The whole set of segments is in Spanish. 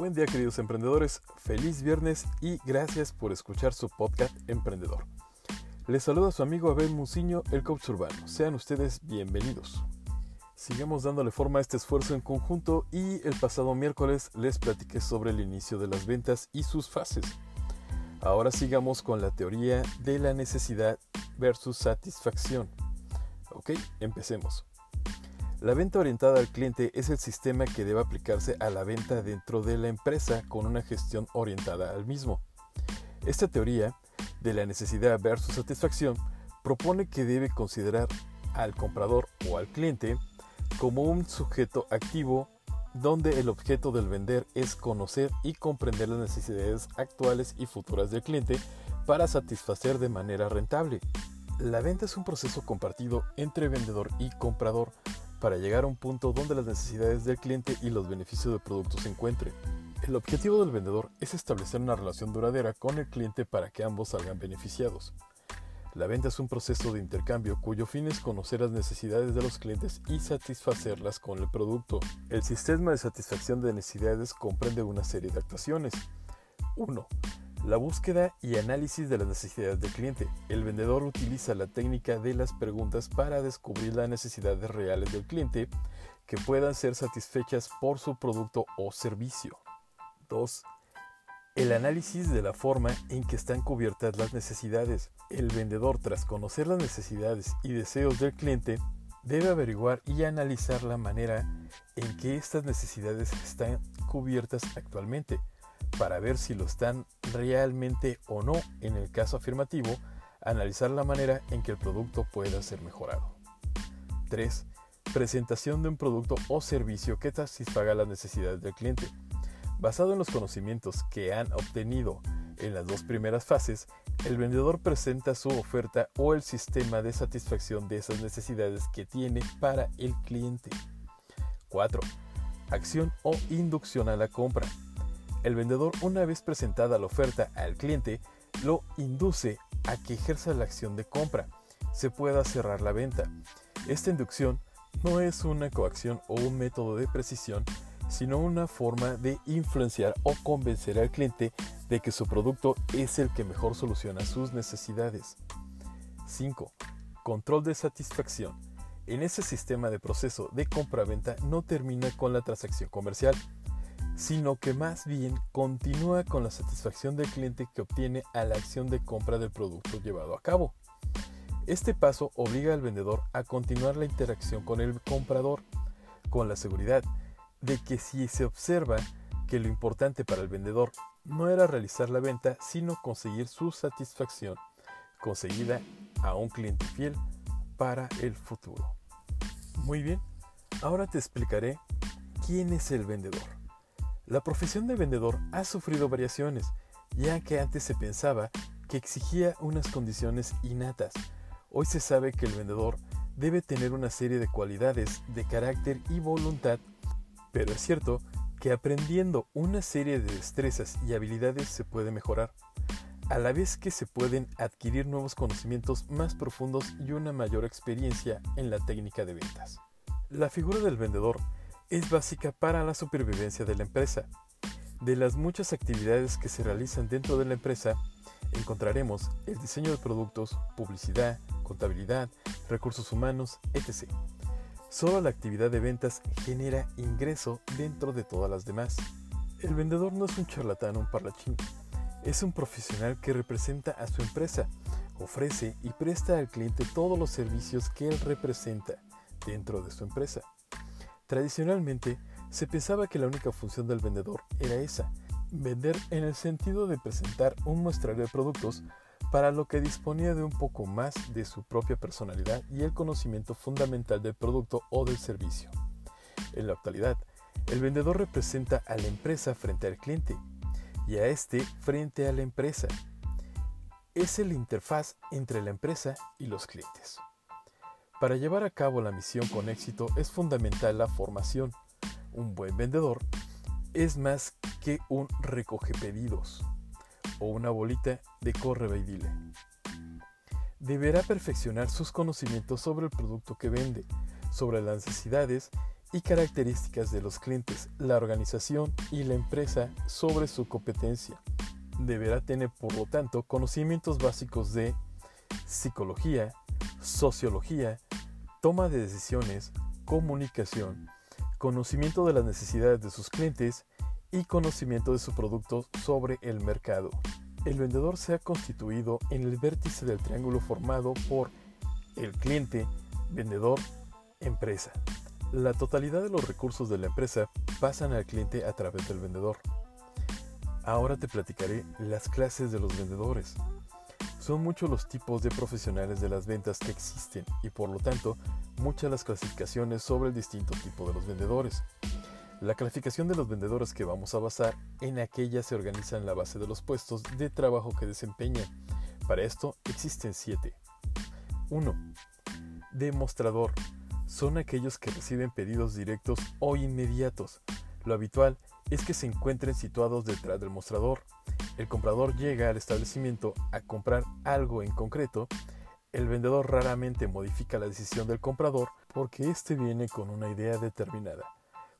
Buen día queridos emprendedores, feliz viernes y gracias por escuchar su podcast Emprendedor. Les saluda su amigo Abel Muciño, el coach urbano. Sean ustedes bienvenidos. Sigamos dándole forma a este esfuerzo en conjunto y el pasado miércoles les platiqué sobre el inicio de las ventas y sus fases. Ahora sigamos con la teoría de la necesidad versus satisfacción. Ok, empecemos. La venta orientada al cliente es el sistema que debe aplicarse a la venta dentro de la empresa con una gestión orientada al mismo. Esta teoría de la necesidad versus satisfacción propone que debe considerar al comprador o al cliente como un sujeto activo donde el objeto del vender es conocer y comprender las necesidades actuales y futuras del cliente para satisfacer de manera rentable. La venta es un proceso compartido entre vendedor y comprador para llegar a un punto donde las necesidades del cliente y los beneficios del producto se encuentren. El objetivo del vendedor es establecer una relación duradera con el cliente para que ambos salgan beneficiados. La venta es un proceso de intercambio cuyo fin es conocer las necesidades de los clientes y satisfacerlas con el producto. El sistema de satisfacción de necesidades comprende una serie de actuaciones. 1. La búsqueda y análisis de las necesidades del cliente. El vendedor utiliza la técnica de las preguntas para descubrir las necesidades reales del cliente que puedan ser satisfechas por su producto o servicio. 2. El análisis de la forma en que están cubiertas las necesidades. El vendedor, tras conocer las necesidades y deseos del cliente, debe averiguar y analizar la manera en que estas necesidades están cubiertas actualmente para ver si lo están realmente o no. En el caso afirmativo, analizar la manera en que el producto pueda ser mejorado. 3. Presentación de un producto o servicio que satisfaga las necesidades del cliente. Basado en los conocimientos que han obtenido en las dos primeras fases, el vendedor presenta su oferta o el sistema de satisfacción de esas necesidades que tiene para el cliente. 4. Acción o inducción a la compra. El vendedor, una vez presentada la oferta al cliente, lo induce a que ejerza la acción de compra, se pueda cerrar la venta. Esta inducción no es una coacción o un método de precisión, sino una forma de influenciar o convencer al cliente de que su producto es el que mejor soluciona sus necesidades. 5. Control de satisfacción. En ese sistema de proceso de compra-venta no termina con la transacción comercial, sino que más bien continúa con la satisfacción del cliente que obtiene a la acción de compra del producto llevado a cabo. Este paso obliga al vendedor a continuar la interacción con el comprador, con la seguridad de que si se observa que lo importante para el vendedor no era realizar la venta, sino conseguir su satisfacción, conseguida a un cliente fiel para el futuro. Muy bien, ahora te explicaré quién es el vendedor. La profesión de vendedor ha sufrido variaciones, ya que antes se pensaba que exigía unas condiciones innatas. Hoy se sabe que el vendedor debe tener una serie de cualidades de carácter y voluntad, pero es cierto que aprendiendo una serie de destrezas y habilidades se puede mejorar, a la vez que se pueden adquirir nuevos conocimientos más profundos y una mayor experiencia en la técnica de ventas. La figura del vendedor es básica para la supervivencia de la empresa. De las muchas actividades que se realizan dentro de la empresa, encontraremos el diseño de productos, publicidad, contabilidad, recursos humanos, etc. Solo la actividad de ventas genera ingreso dentro de todas las demás. El vendedor no es un charlatán o un parlachín, es un profesional que representa a su empresa, ofrece y presta al cliente todos los servicios que él representa dentro de su empresa. Tradicionalmente, se pensaba que la única función del vendedor era esa, vender en el sentido de presentar un muestrario de productos para lo que disponía de un poco más de su propia personalidad y el conocimiento fundamental del producto o del servicio. En la actualidad, el vendedor representa a la empresa frente al cliente y a este frente a la empresa. Es el interfaz entre la empresa y los clientes. Para llevar a cabo la misión con éxito es fundamental la formación. Un buen vendedor es más que un recoge pedidos o una bolita de corre. Deberá perfeccionar sus conocimientos sobre el producto que vende, sobre las necesidades y características de los clientes, la organización y la empresa sobre su competencia. Deberá tener, por lo tanto, conocimientos básicos de psicología, sociología, toma de decisiones, comunicación, conocimiento de las necesidades de sus clientes y conocimiento de su producto sobre el mercado. El vendedor se ha constituido en el vértice del triángulo formado por el cliente, vendedor, empresa. La totalidad de los recursos de la empresa pasan al cliente a través del vendedor. Ahora te platicaré las clases de los vendedores. Son muchos los tipos de profesionales de las ventas que existen y por lo tanto muchas las clasificaciones sobre el distinto tipo de los vendedores. La calificación de los vendedores que vamos a basar en aquella se organiza en la base de los puestos de trabajo que desempeñan. Para esto existen siete. 1. Demostrador son aquellos que reciben pedidos directos o inmediatos. Lo habitual es que se encuentren situados detrás del mostrador. El comprador llega al establecimiento a comprar algo en concreto. El vendedor raramente modifica la decisión del comprador porque éste viene con una idea determinada.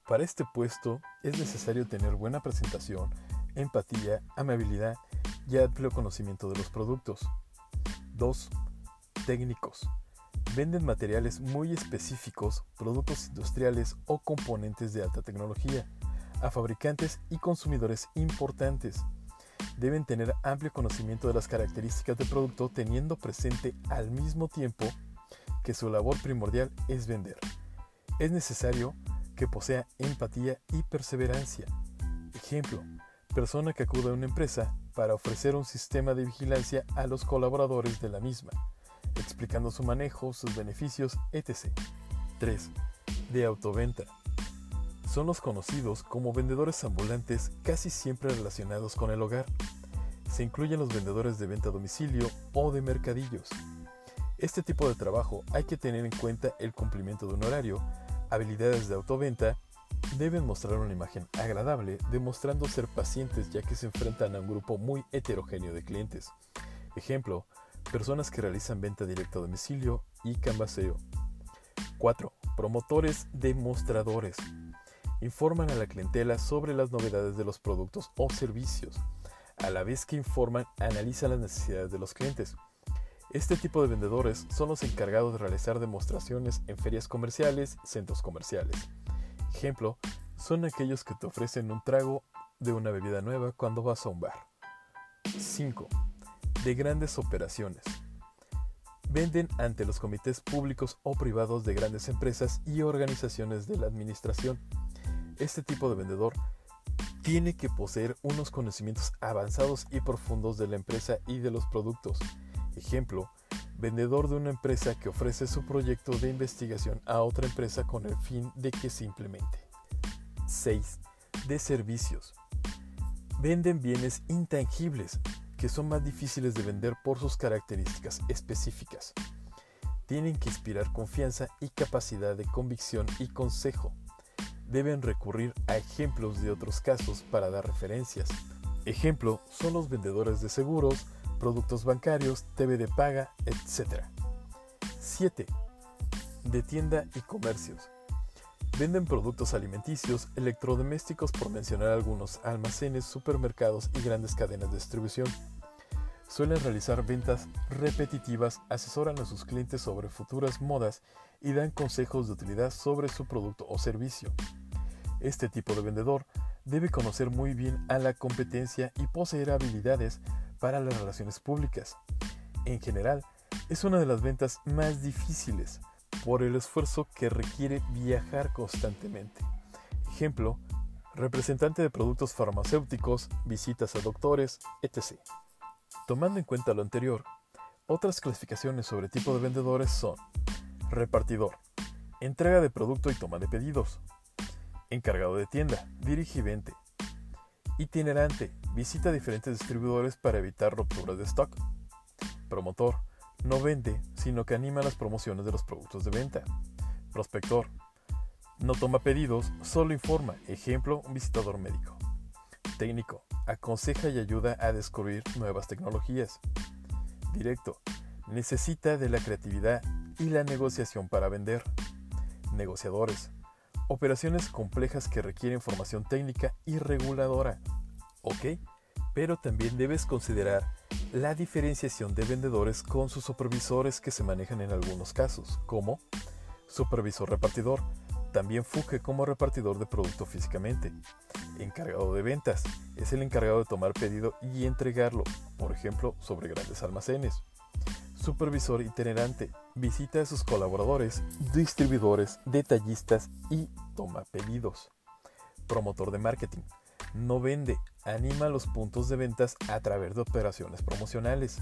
Para este puesto es necesario tener buena presentación, empatía, amabilidad y amplio conocimiento de los productos. 2. Técnicos Venden materiales muy específicos, productos industriales o componentes de alta tecnología a fabricantes y consumidores importantes. Deben tener amplio conocimiento de las características del producto teniendo presente al mismo tiempo que su labor primordial es vender. Es necesario que posea empatía y perseverancia. Ejemplo, persona que acude a una empresa para ofrecer un sistema de vigilancia a los colaboradores de la misma explicando su manejo, sus beneficios, etc. 3. De autoventa. Son los conocidos como vendedores ambulantes casi siempre relacionados con el hogar. Se incluyen los vendedores de venta a domicilio o de mercadillos. Este tipo de trabajo hay que tener en cuenta el cumplimiento de un horario, habilidades de autoventa, deben mostrar una imagen agradable, demostrando ser pacientes ya que se enfrentan a un grupo muy heterogéneo de clientes. Ejemplo, personas que realizan venta directa a domicilio y canvaseo. 4. Promotores demostradores. Informan a la clientela sobre las novedades de los productos o servicios. A la vez que informan, analizan las necesidades de los clientes. Este tipo de vendedores son los encargados de realizar demostraciones en ferias comerciales centros comerciales. Ejemplo, son aquellos que te ofrecen un trago de una bebida nueva cuando vas a un bar. 5 de grandes operaciones. Venden ante los comités públicos o privados de grandes empresas y organizaciones de la administración. Este tipo de vendedor tiene que poseer unos conocimientos avanzados y profundos de la empresa y de los productos. Ejemplo, vendedor de una empresa que ofrece su proyecto de investigación a otra empresa con el fin de que se implemente. 6. De servicios. Venden bienes intangibles, que son más difíciles de vender por sus características específicas. Tienen que inspirar confianza y capacidad de convicción y consejo. Deben recurrir a ejemplos de otros casos para dar referencias. Ejemplo son los vendedores de seguros, productos bancarios, TV de paga, etc. 7. De tienda y comercios. Venden productos alimenticios, electrodomésticos por mencionar algunos, almacenes, supermercados y grandes cadenas de distribución. Suelen realizar ventas repetitivas, asesoran a sus clientes sobre futuras modas y dan consejos de utilidad sobre su producto o servicio. Este tipo de vendedor debe conocer muy bien a la competencia y poseer habilidades para las relaciones públicas. En general, es una de las ventas más difíciles, por el esfuerzo que requiere viajar constantemente. Ejemplo, representante de productos farmacéuticos, visitas a doctores, etc. Tomando en cuenta lo anterior, otras clasificaciones sobre tipo de vendedores son repartidor, entrega de producto y toma de pedidos, encargado de tienda, dirige y vende, itinerante, visita diferentes distribuidores para evitar rupturas de stock, promotor, no vende, sino que anima las promociones de los productos de venta. Prospector. No toma pedidos, solo informa. Ejemplo, un visitador médico. Técnico. Aconseja y ayuda a descubrir nuevas tecnologías. Directo. Necesita de la creatividad y la negociación para vender. Negociadores. Operaciones complejas que requieren formación técnica y reguladora. ¿Ok? Pero también debes considerar la diferenciación de vendedores con sus supervisores que se manejan en algunos casos, como supervisor repartidor, también funge como repartidor de producto físicamente. Encargado de ventas, es el encargado de tomar pedido y entregarlo, por ejemplo, sobre grandes almacenes. Supervisor itinerante, visita a sus colaboradores, distribuidores, detallistas y toma pedidos. Promotor de marketing, no vende, anima los puntos de ventas a través de operaciones promocionales.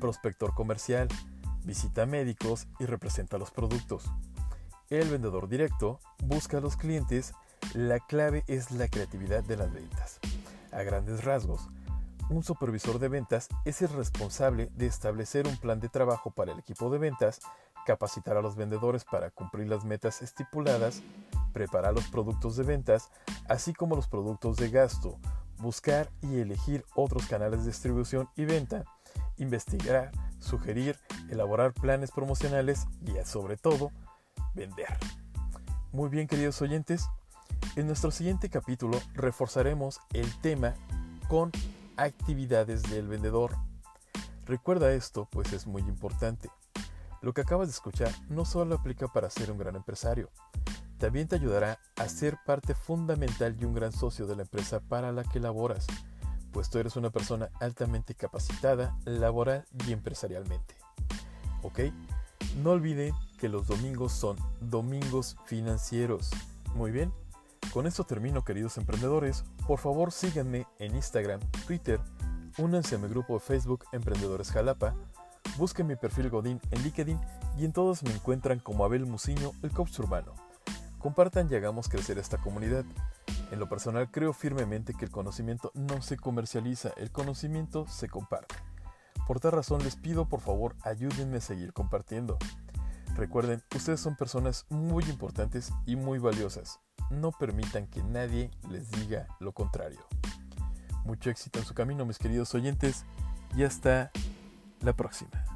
Prospector comercial, visita médicos y representa los productos. El vendedor directo busca a los clientes, la clave es la creatividad de las ventas. A grandes rasgos, un supervisor de ventas es el responsable de establecer un plan de trabajo para el equipo de ventas, capacitar a los vendedores para cumplir las metas estipuladas, preparar los productos de ventas, así como los productos de gasto, buscar y elegir otros canales de distribución y venta, investigar, sugerir, elaborar planes promocionales y sobre todo, vender. Muy bien queridos oyentes, en nuestro siguiente capítulo reforzaremos el tema con actividades del vendedor. Recuerda esto, pues es muy importante. Lo que acabas de escuchar no solo aplica para ser un gran empresario, también te ayudará a ser parte fundamental y un gran socio de la empresa para la que laboras, pues tú eres una persona altamente capacitada laboral y empresarialmente. ¿Ok? No olviden que los domingos son domingos financieros. Muy bien, con esto termino queridos emprendedores. Por favor síganme en Instagram, Twitter, únanse a mi grupo de Facebook Emprendedores Jalapa, busquen mi perfil Godín en LinkedIn y en todos me encuentran como Abel Muciño, el coach urbano. Compartan y hagamos crecer esta comunidad. En lo personal creo firmemente que el conocimiento no se comercializa, el conocimiento se comparte. Por tal razón les pido por favor ayúdenme a seguir compartiendo. Recuerden, ustedes son personas muy importantes y muy valiosas. No permitan que nadie les diga lo contrario. Mucho éxito en su camino mis queridos oyentes y hasta la próxima.